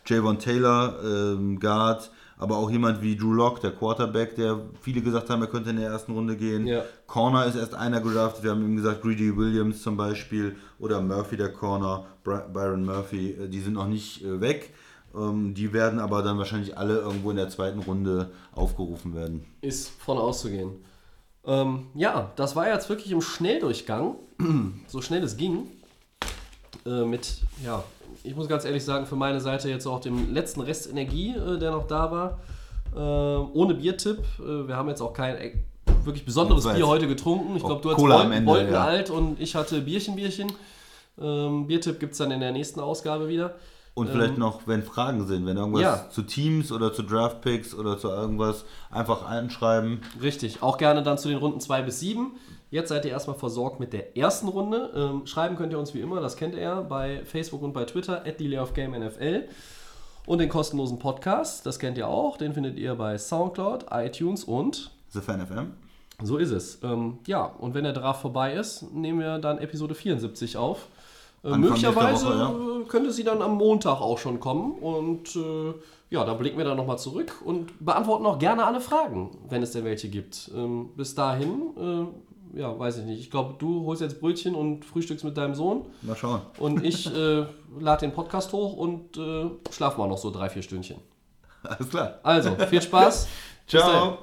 Javon Taylor, ähm, Guard, aber auch jemand wie Drew Lock, der Quarterback, der viele gesagt haben, er könnte in der ersten Runde gehen. Ja. Corner ist erst einer gedraftet, wir haben eben gesagt, Greedy Williams zum Beispiel oder Murphy, der Corner, Byron Murphy, äh, die sind noch nicht äh, weg. Ähm, die werden aber dann wahrscheinlich alle irgendwo in der zweiten Runde aufgerufen werden. ist von auszugehen. Ähm, ja, das war jetzt wirklich im Schnelldurchgang, so schnell es ging. Äh, mit, ja, ich muss ganz ehrlich sagen, für meine Seite jetzt auch dem letzten Rest Energie, äh, der noch da war. Äh, ohne Biertipp. Äh, wir haben jetzt auch kein äh, wirklich besonderes. Bier heute getrunken. Ich glaube, du hast Cola am Bolten, Bolten ja. alt und ich hatte Bierchen, Bierchen. Ähm, Biertipp gibt es dann in der nächsten Ausgabe wieder. Und vielleicht noch, wenn Fragen sind, wenn irgendwas Ähm, ja. zu Teams oder zu Draftpicks oder zu irgendwas, einfach einschreiben. Richtig, auch gerne dann zu den Runden 2 bis 7. Jetzt seid ihr erstmal versorgt mit der ersten Runde. Ähm, schreiben könnt ihr uns wie immer, das kennt ihr ja, bei Facebook und bei Twitter, at NFL. Und den kostenlosen Podcast, das kennt ihr auch, den findet ihr bei Soundcloud, iTunes und The Fan FM. so ist es. Ähm, ja, und wenn der Draft vorbei ist, nehmen wir dann Episode 74 auf. Äh, möglicherweise Woche, äh, könnte sie dann am Montag auch schon kommen. Und äh, ja, da blicken wir dann nochmal zurück und beantworten auch gerne alle Fragen, wenn es denn welche gibt. Ähm, bis dahin, äh, ja, weiß ich nicht. Ich glaube, du holst jetzt Brötchen und frühstückst mit deinem Sohn. Mal schauen. Und ich äh, lade den Podcast hoch und äh, schlaf mal noch so drei, vier Stündchen. Alles klar. Also, viel Spaß. Ciao.